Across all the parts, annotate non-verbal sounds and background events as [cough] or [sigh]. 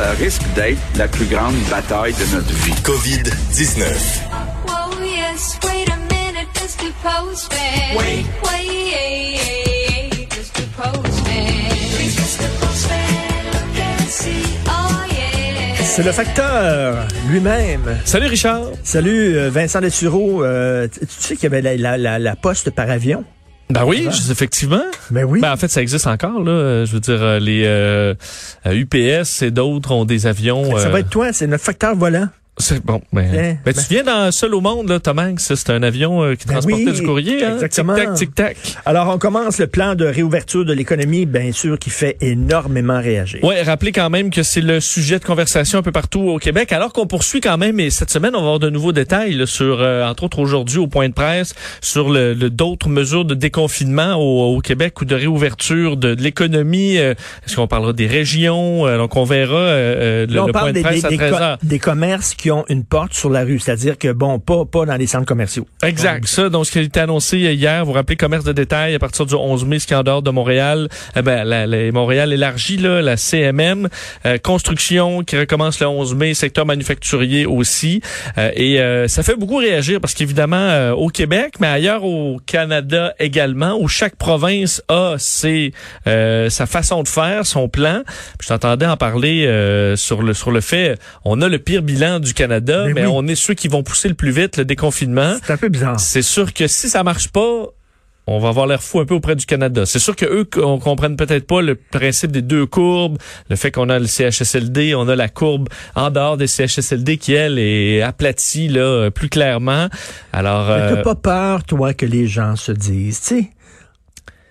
ça risque d'être la plus grande bataille de notre vie. COVID-19. Whoa, yes, wait a minute, Mr. Postman. Wait. Wait, Mr. Postman. Please, Mr. Postman, look and see. Oh, yeah. C'est le facteur lui-même. Salut Richard. Salut euh, Vincent Dessureau. Euh, tu tu sais qu'il y avait la, la, la, la poste par avion? Ben oui, effectivement. Ben oui. Ben en fait, ça existe encore là. Euh, Je veux dire, euh, les euh, euh, UPS et d'autres ont des avions. Ça euh, va être toi, c'est notre facteur volant. C'est bon. Ben, Eh, ben, ben- tu viens dans seul au monde là, Tom Hanks. C'est un avion euh, qui Ben transportait oui, du courrier. Hein? exactement. Tic tac, tic tac. Alors, on commence le plan de réouverture de l'économie, bien sûr, qui fait énormément réagir. Ouais, rappelez quand même que c'est le sujet de conversation un peu partout au Québec, alors qu'on poursuit quand même, et cette semaine, on va avoir de nouveaux détails là, sur, euh, entre autres aujourd'hui au point de presse, sur le, le- d'autres mesures de déconfinement au, au Québec ou de réouverture de, de l'économie. Euh, Est-ce qu'on parlera des régions? Donc, on verra le, Là, on le point parle de des, presse des- à des 13 co- heures. des commerces qui une porte sur la rue, c'est-à-dire que, bon, pas, pas dans les centres commerciaux. Exact. Ça, donc, ce qui a été annoncé hier, vous vous rappelez, commerce de détail à partir du 11 mai, ce qui est en dehors de Montréal. Eh ben, la, la- Montréal élargit, là, la CMM. Euh, construction qui recommence le 11 mai, secteur manufacturier aussi. Euh, et euh, ça fait beaucoup réagir parce qu'évidemment, euh, au Québec, mais ailleurs au Canada également, où chaque province a ses, euh, sa façon de faire, son plan. Puis je t'entendais en parler euh, sur le sur le fait, on a le pire bilan du Canada, Mais mais, oui. on est ceux qui vont pousser le plus vite le déconfinement. C'est un peu bizarre. C'est sûr que si ça marche pas, on va avoir l'air fou un peu auprès du Canada. C'est sûr que eux on comprenne peut-être pas le principe des deux courbes, le fait qu'on a le CHSLD, on a la courbe en dehors des CHSLD qui elle est aplatie là plus clairement. Alors Mais euh, T'as pas peur, toi, que les gens se disent, tu sais,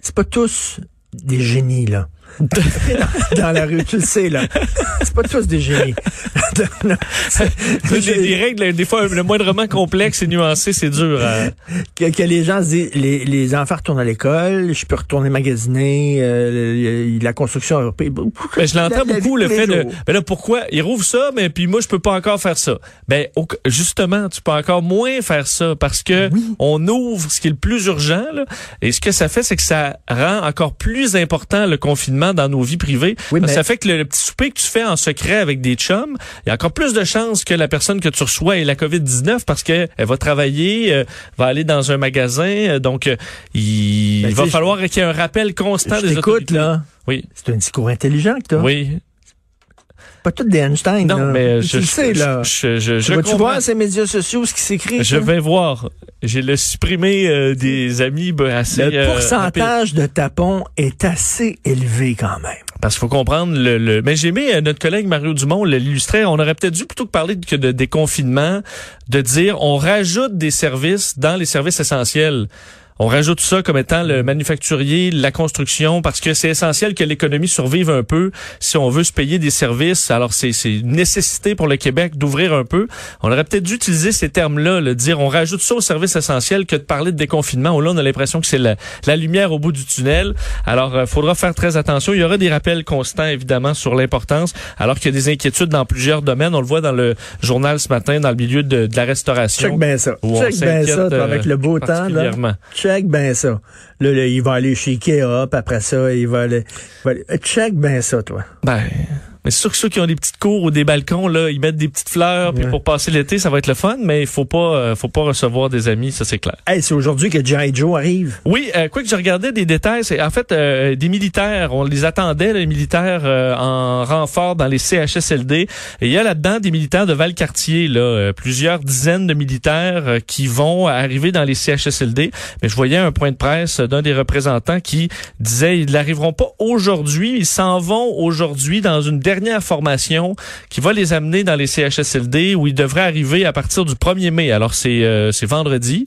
c'est pas tous des génies, là. [laughs] dans la rue, tu le sais, là. C'est pas tous des génies. des, des règles des fois le moindrement complexe et nuancé, c'est dur. à- que, que les gens se disent, les, les enfants retournent à l'école, je peux retourner magasiner, euh, la construction européenne. Ben, je l'entends beaucoup le fait de ben là pourquoi? Ils rouvrent ça mais puis moi je peux pas encore faire ça. Ben justement, tu peux encore moins faire ça parce que Oui. on ouvre ce qui est le plus urgent là, et ce que ça fait c'est que ça rend encore plus important le confinement dans nos vies privées. Oui, mais- ça fait que le, le petit souper que tu fais en secret avec des chums, il y a encore plus de chances que la personne que tu reçois ait la COVID-19 parce que elle va travailler, euh, va aller dans un magasin euh, donc euh, il, Ben, il va tu sais, falloir qu'il y ait un rappel constant Je des autorités. là. Oui. C'est un discours intelligent que t'as. Oui, Pas tout des Einstein, Non, là. mais tu je, le sais, là. Je, je, je tu vas-tu voir ces médias sociaux, ce qui s'écrit? Je vais voir. J'ai le supprimé euh, des amis ben, assez. Le euh, pourcentage de tapons est assez élevé quand même. Parce qu'il faut comprendre le. le... Mais j'ai aimé euh, notre collègue Mario Dumont l'illustrait. On aurait peut-être dû plutôt que parler de, que de déconfinement, de dire on rajoute des services dans les services essentiels. On rajoute ça comme étant le manufacturier, la construction, parce que c'est essentiel que l'économie survive un peu si on veut se payer des services. Alors, c'est c'est une nécessité pour le Québec d'ouvrir un peu. On aurait peut-être dû utiliser ces termes-là, le dire on rajoute ça aux services essentiels que de parler de déconfinement. où là, on a l'impression que c'est la, la lumière au bout du tunnel. Alors, il faudra faire très attention. Il y aura des rappels constants, évidemment, sur l'importance, alors qu'il y a des inquiétudes dans plusieurs domaines. On le voit dans le journal ce matin, dans le milieu de, de la restauration. Check bien ça. Check bien ça, toi, euh, avec le beau temps, là. particulièrement. Check bien ça. Là, là, il va aller chez Ikea, après ça, il va aller... il va aller- Check bien ça, toi. Ben, mais c'est sûr que ceux qui ont des petites cours ou des balcons, là, ils mettent des petites fleurs, puis pour passer l'été, ça va être le fun, mais il faut pas, euh, faut pas recevoir des amis, ça c'est clair. Hey, c'est aujourd'hui que G.I. Joe arrive. Oui, euh, quoi que je regardais des détails, c'est en fait euh, des militaires, on les attendait les militaires euh, en renfort dans les CHSLD. Et il y a là-dedans des militaires de Valcartier, là, euh, plusieurs dizaines de militaires euh, qui vont arriver dans les CHSLD. Mais je voyais un point de presse d'un des représentants qui disait ils n'arriveront pas aujourd'hui, ils s'en vont aujourd'hui dans une dernière formation qui va les amener dans les CHSLD où ils devraient arriver à partir du 1er mai. Alors c'est euh, c'est vendredi.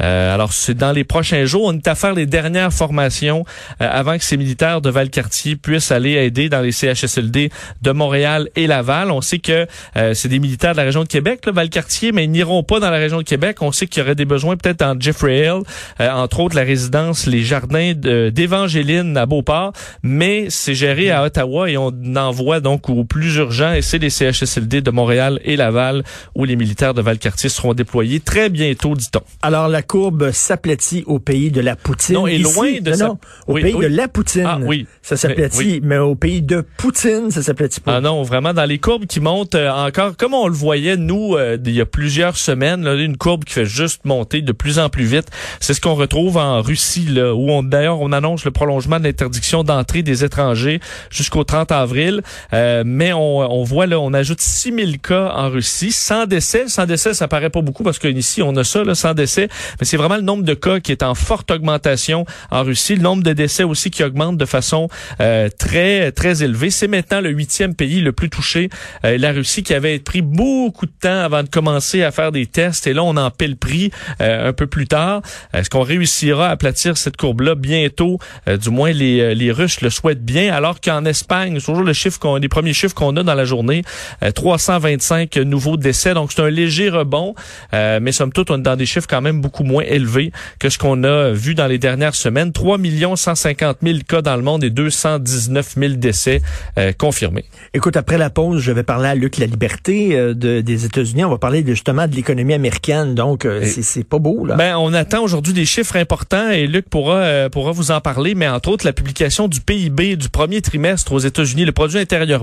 Euh, alors c'est dans les prochains jours, on est à faire les dernières formations euh, avant que ces militaires de Valcartier puissent aller aider dans les CHSLD de Montréal et Laval. On sait que euh, c'est des militaires de la région de Québec, là, Valcartier, mais ils n'iront pas dans la région de Québec. On sait qu'il y aurait des besoins peut-être en Jeffrey Hill, euh, entre autres la résidence, les jardins d'Évangéline à Beauport, mais c'est géré à Ottawa et on envoie donc au plus urgent, et c'est les CHSLD de Montréal et Laval, où les militaires de Valcartier seront déployés très bientôt, dit-on. Alors, la courbe s'aplatit au pays de la Poutine. Non, et Ici, loin de non, sa- non, au Oui, pays oui. de la Poutine. Ah, oui. Ça s'aplatit, Oui. mais au pays de Poutine, ça s'aplatit pas. Ah non, vraiment dans les courbes qui montent euh, encore, comme on le voyait nous euh, il y a plusieurs semaines, là, une courbe qui fait juste monter de plus en plus vite. C'est ce qu'on retrouve en Russie, là, où on d'ailleurs on annonce le prolongement de l'interdiction d'entrée des étrangers jusqu'au 30 avril. Euh, mais on, on voit là, on ajoute 6000 cas en Russie, sans décès. Sans décès, ça paraît pas beaucoup parce qu'ici on a ça, là, sans décès. Mais c'est vraiment le nombre de cas qui est en forte augmentation en Russie. Le nombre de décès aussi qui augmente de façon euh, très très élevée. C'est maintenant le huitième pays le plus touché. Euh, la Russie qui avait pris beaucoup de temps avant de commencer à faire des tests. Et là, on en paie le prix euh, un peu plus tard. Est-ce qu'on réussira à aplatir cette courbe-là bientôt? Euh, du moins, les, les Russes le souhaitent bien. Alors qu'en Espagne, c'est toujours le chiffre qu'on, les premiers chiffres qu'on a dans la journée, euh, 325 nouveaux décès. Donc, c'est un léger rebond. Euh, mais somme toute, on est dans des chiffres quand même beaucoup moins élevés que ce qu'on a vu dans les dernières semaines. 3 150 000 cas dans le monde et 219 000 décès euh, confirmés. Écoute, après la pause, je vais parler à Luc La Liberté euh, de- des États-Unis. On va parler justement de l'économie américaine. Donc, euh, c'est- pas beau, là. Ben, on attend aujourd'hui des chiffres importants et Luc pourra euh, pourra vous en parler, mais entre autres la publication du PIB du premier trimestre aux États-Unis, le produit intérieur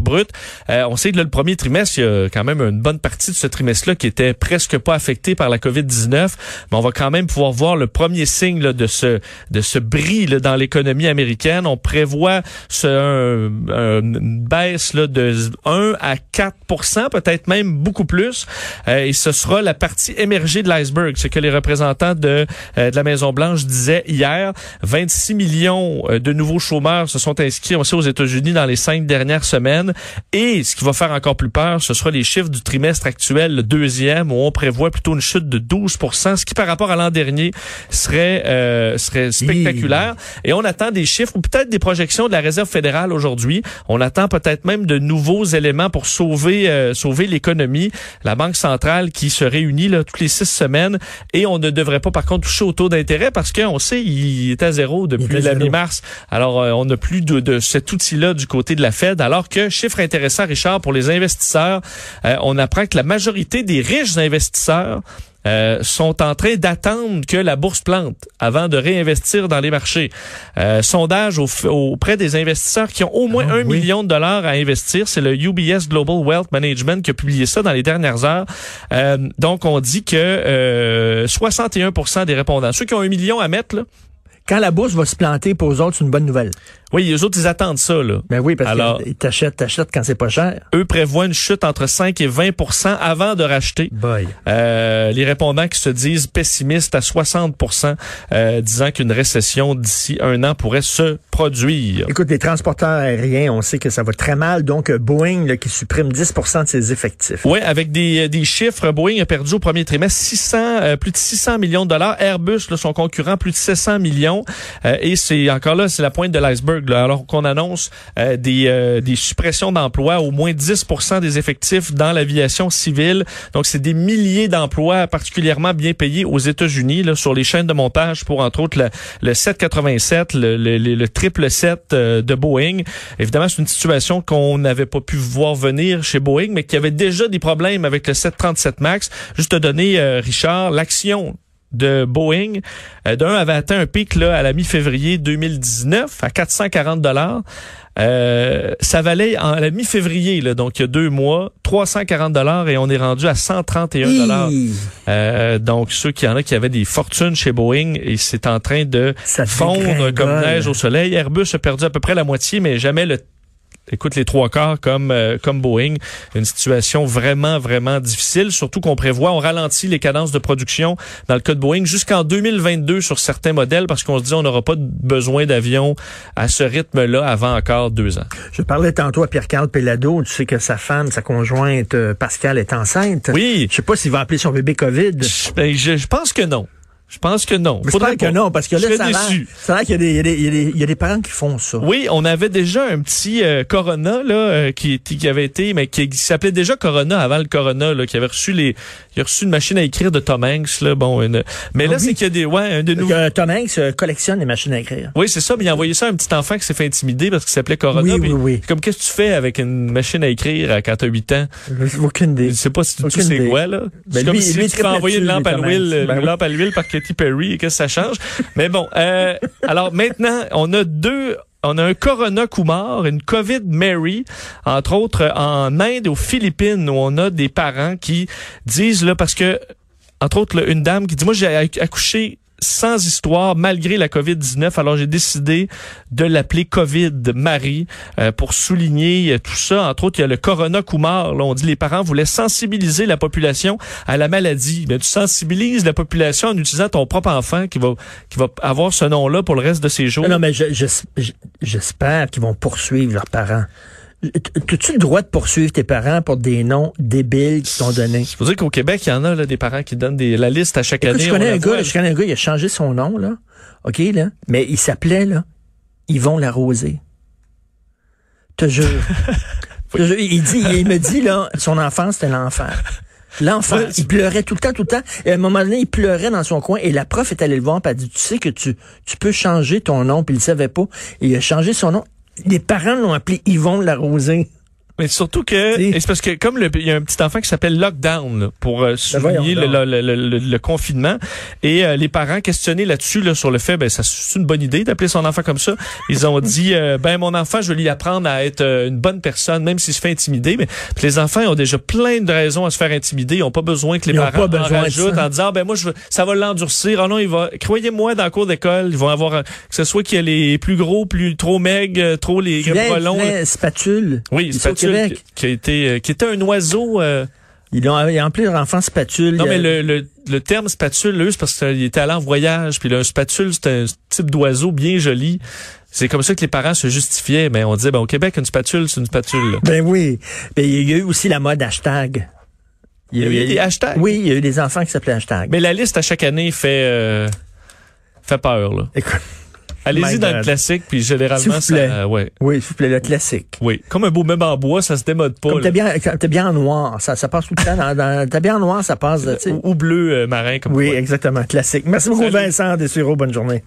Euh, on sait que là, le premier trimestre, il y a quand même une bonne partie de ce trimestre-là qui était presque pas affecté par la COVID-19, mais on va quand même pouvoir voir le premier signe là, de ce de ce bris là, dans l'économie américaine. On prévoit ce, un- un- une baisse là, de 1 à 4% peut-être même beaucoup plus. Euh, et ce sera la partie émergée de l'iceberg, ce que les représentants de, euh, de la Maison-Blanche disaient hier. 26 millions de nouveaux chômeurs se sont inscrits aussi aux États-Unis dans les cinq dernières semaines. Et ce qui va faire encore plus peur, ce sera les chiffres du trimestre actuel, le deuxième, où on prévoit plutôt une chute de 12% ce qui par rapport à l'an dernier serait, euh, serait spectaculaire. Et on attend des chiffres ou peut-être des projections de la Réserve fédérale aujourd'hui. On attend peut-être même de nouveaux éléments pour sauver euh, sauver l'économie. La Banque centrale qui se réunit là, toutes les six semaines et on ne devrait pas par contre toucher au taux d'intérêt parce qu'on sait il est à zéro depuis la mi-mars. Alors euh, on n'a plus de, de cet outil-là du côté de la Fed. Alors que chiffre intéressant Richard pour les investisseurs, euh, on apprend que la majorité des riches investisseurs euh, sont en train d'attendre que la bourse plante avant de réinvestir dans les marchés. Euh, sondage au- auprès des investisseurs qui ont au moins Ah, un oui. million de dollars à investir. C'est le UBS Global Wealth Management qui a publié ça dans les dernières heures. Euh, donc, on dit que euh, 61% des répondants, ceux qui ont un million à mettre, là, Quand la bourse va se planter, pour eux autres, c'est une bonne nouvelle. oui, les autres, ils attendent ça. Là. Ben oui, parce qu'ils t'achètent, t'achètent quand c'est pas cher. Eux prévoient une chute entre 5 et 20% avant de racheter. Boy. Euh, les répondants qui se disent pessimistes à 60% euh, disant qu'une récession d'ici un an pourrait se produire. Écoute, les transporteurs aériens, on sait que ça va très mal. Donc, euh, Boeing, là, qui supprime 10% de ses effectifs. Oui, avec des, des chiffres, Boeing a perdu au premier trimestre 600, euh, plus de 600 millions de dollars. Airbus, là, son concurrent, plus de 700 millions. Euh, et c'est encore là, c'est la pointe de l'iceberg. Alors qu'on annonce euh, des, euh, des suppressions d'emplois, au moins 10 des effectifs dans l'aviation civile. Donc, c'est des milliers d'emplois particulièrement bien payés aux États-Unis sur les chaînes de montage pour, entre autres, le, le 787, le, le, le, le triple 7 euh, de Boeing. Évidemment, c'est une situation qu'on n'avait pas pu voir venir chez Boeing, mais qui avait déjà des problèmes avec le 737 MAX. Juste te donner, euh, Richard, l'action de Boeing, euh, d'un avait atteint un pic là, à la mi-février 2019 à 440 dollars. Euh, ça valait en, à la mi-février, là, donc il y a deux mois, 340 dollars et on est rendu à 131 dollars. Euh, donc ceux qui en a qui avaient des fortunes chez Boeing et c'est en train de Ça fondre comme neige au soleil. Airbus a perdu à peu près la moitié, mais jamais le écoute les trois quarts comme euh, comme Boeing. Une situation vraiment vraiment difficile, surtout qu'on prévoit on ralentit les cadences de production dans le cas de Boeing jusqu'en 2022 sur certains modèles parce qu'on se dit on n'aura pas besoin d'avions à ce rythme-là avant encore deux ans. Je parlais tantôt à Pierre-Carl Pellado. Tu sais que sa femme, sa conjointe, euh, Pascal, est enceinte. Oui. Je sais pas s'il va appeler son bébé COVID. Je, ben, je- je pense que non. Je pense que non. J'espère Faudrait que non, parce que Je là, ça a l'air qu'il y a des- il y y a des- parents qui font ça. Oui, on avait déjà un petit euh, Corona là euh, qui, qui avait été, mais qui, qui s'appelait déjà Corona avant le Corona, là, qui avait reçu les, il a reçu une machine à écrire de Tom Hanks là, bon, une- mais là Ah oui? c'est qu'il y a des, ouais, un de nous. euh, Tom Hanks euh, collectionne les machines à écrire. Oui, c'est ça, mais il a envoyé ça à un petit enfant qui s'est fait intimider parce qu'il s'appelait Corona. Oui, puis oui, oui. Comme qu'est-ce que tu fais avec une machine à écrire quand t'as 8 ans? Aucune idée. Je sais pas si tu sais idée. quoi, là. Ben, c'est comme lui- si lui, il tu fais envoyer une là-dessus, lampe à l'huile, Ben une lampe à l'huile par Et que ça change? Mais bon, euh, alors maintenant, on a deux, on a un Corona Kumar, une COVID Mary, entre autres en Inde et aux Philippines, où on a des parents qui disent, là, parce que, entre autres, une dame qui dit, moi, j'ai acc- accouché sans histoire malgré la COVID-19. Alors j'ai décidé de l'appeler COVID Marie euh, pour souligner tout ça. Entre autres, il y a le Corona Kumar. Là, on dit les parents voulaient sensibiliser la population à la maladie. Mais tu sensibilises la population en utilisant ton propre enfant qui va qui va avoir ce nom-là pour le reste de ses jours. Non, mais je- je- j'espère qu'ils vont poursuivre leurs parents. As-tu le droit de poursuivre tes parents pour des noms débiles qu'ils t'ont donnés? Faut dire qu'au Québec, il y en a là, des parents qui donnent des, la liste à chaque Écoute, année. je on connais un voit. gars, je connais un gars, il a changé son nom, là. OK, là. Mais il s'appelait, là, Yvon Larosé. Te jure. [laughs] Te jure. Il dit, il me dit, là, son enfance, c'était l'enfer. L'enfer. Ouais, il pleurait tout le temps, tout le temps. Et à un moment donné, il pleurait dans son coin et la prof est allée le voir et elle a dit, tu sais que tu, tu peux changer ton nom, puis il le savait pas. Et il a changé son nom. Les parents l'ont appelé Yvon Larosé. Mais surtout que et c'est parce que comme le- il y a un petit enfant qui s'appelle Lockdown là, pour euh, souligner le, Ben voyons le, le- le- confinement et euh, les parents questionnaient là-dessus là, sur le fait ben ça c'est une bonne idée d'appeler son enfant comme ça. Ils ont dit euh, ben mon enfant je vais lui apprendre à être euh, une bonne personne même s'il se fait intimider mais les enfants ont déjà plein de raisons à se faire intimider, ils ont pas besoin que les Ils parents en rajoutent en disant ben moi je veux, ça va l'endurcir. Ah non, il va croyez-moi dans le cours d'école, ils vont avoir euh, que ce soit qu'il y a les plus gros, plus trop maigres, trop les Filet, bras longs. filet, spatule. Oui, au spatule Québec. qui, qui a été euh, qui était un oiseau. euh, Ils ont, ils ont appelé leur enfant spatule. non, mais le, le, le terme spatule, eux, c'est parce qu'il était allé en voyage. Puis là, un spatule, c'est un type d'oiseau bien joli. C'est comme ça que les parents se justifiaient. Mais on disait, ben, au Québec, une spatule, c'est une spatule. là. Ben oui. Ben, il y a eu aussi la mode hashtag. Il y a eu des hashtags. Oui, il y a eu des enfants qui s'appelaient hashtag. Mais la liste à chaque année fait euh, fait peur. Là. Écoute, Allez-y dans le classique, puis généralement, vous plaît. ça, ouais, oui, s'il vous plaît, le classique. oui. Comme un beau même en bois, ça se démode pas. Comme t'es bien, t'es bien en noir, ça, ça passe tout le temps. Dans, dans, t'es bien en noir, ça passe. ou, ou bleu euh, marin comme Oui, exactement, classique. Merci beaucoup, Salut. Vincent Dessureau. Bonne journée.